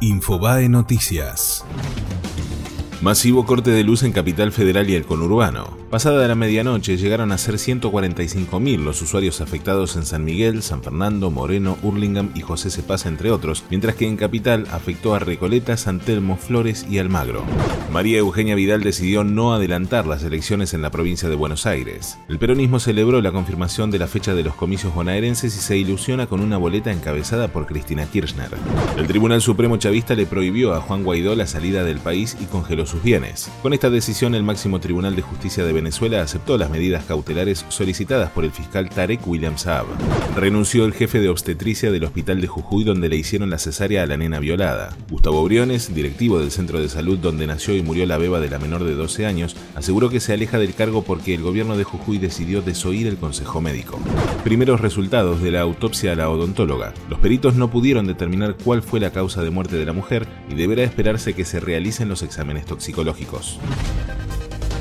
Infobae Noticias. Masivo corte de luz en Capital Federal y el conurbano. Pasada la medianoche llegaron a ser 145.000 los usuarios afectados en San Miguel, San Fernando, Moreno, Hurlingham y José Cepaz, entre otros, mientras que en Capital afectó a Recoleta, San Telmo, Flores y Almagro. María Eugenia Vidal decidió no adelantar las elecciones en la provincia de Buenos Aires. El peronismo celebró la confirmación de la fecha de los comicios bonaerenses y se ilusiona con una boleta encabezada por Cristina Kirchner. El Tribunal Supremo Chavista le prohibió a Juan Guaidó la salida del país y congeló sus bienes. Con esta decisión, el máximo Tribunal de Justicia de Venezuela aceptó las medidas cautelares solicitadas por el fiscal Tarek William Saab. Renunció el jefe de obstetricia del hospital de Jujuy donde le hicieron la cesárea a la nena violada. Gustavo Briones, directivo del centro de salud donde nació y murió la beba de la menor de 12 años, aseguró que se aleja del cargo porque el gobierno de Jujuy decidió desoír el consejo médico. Primeros resultados de la autopsia a la odontóloga. Los peritos no pudieron determinar cuál fue la causa de muerte de la mujer y deberá esperarse que se realicen los exámenes toxicológicos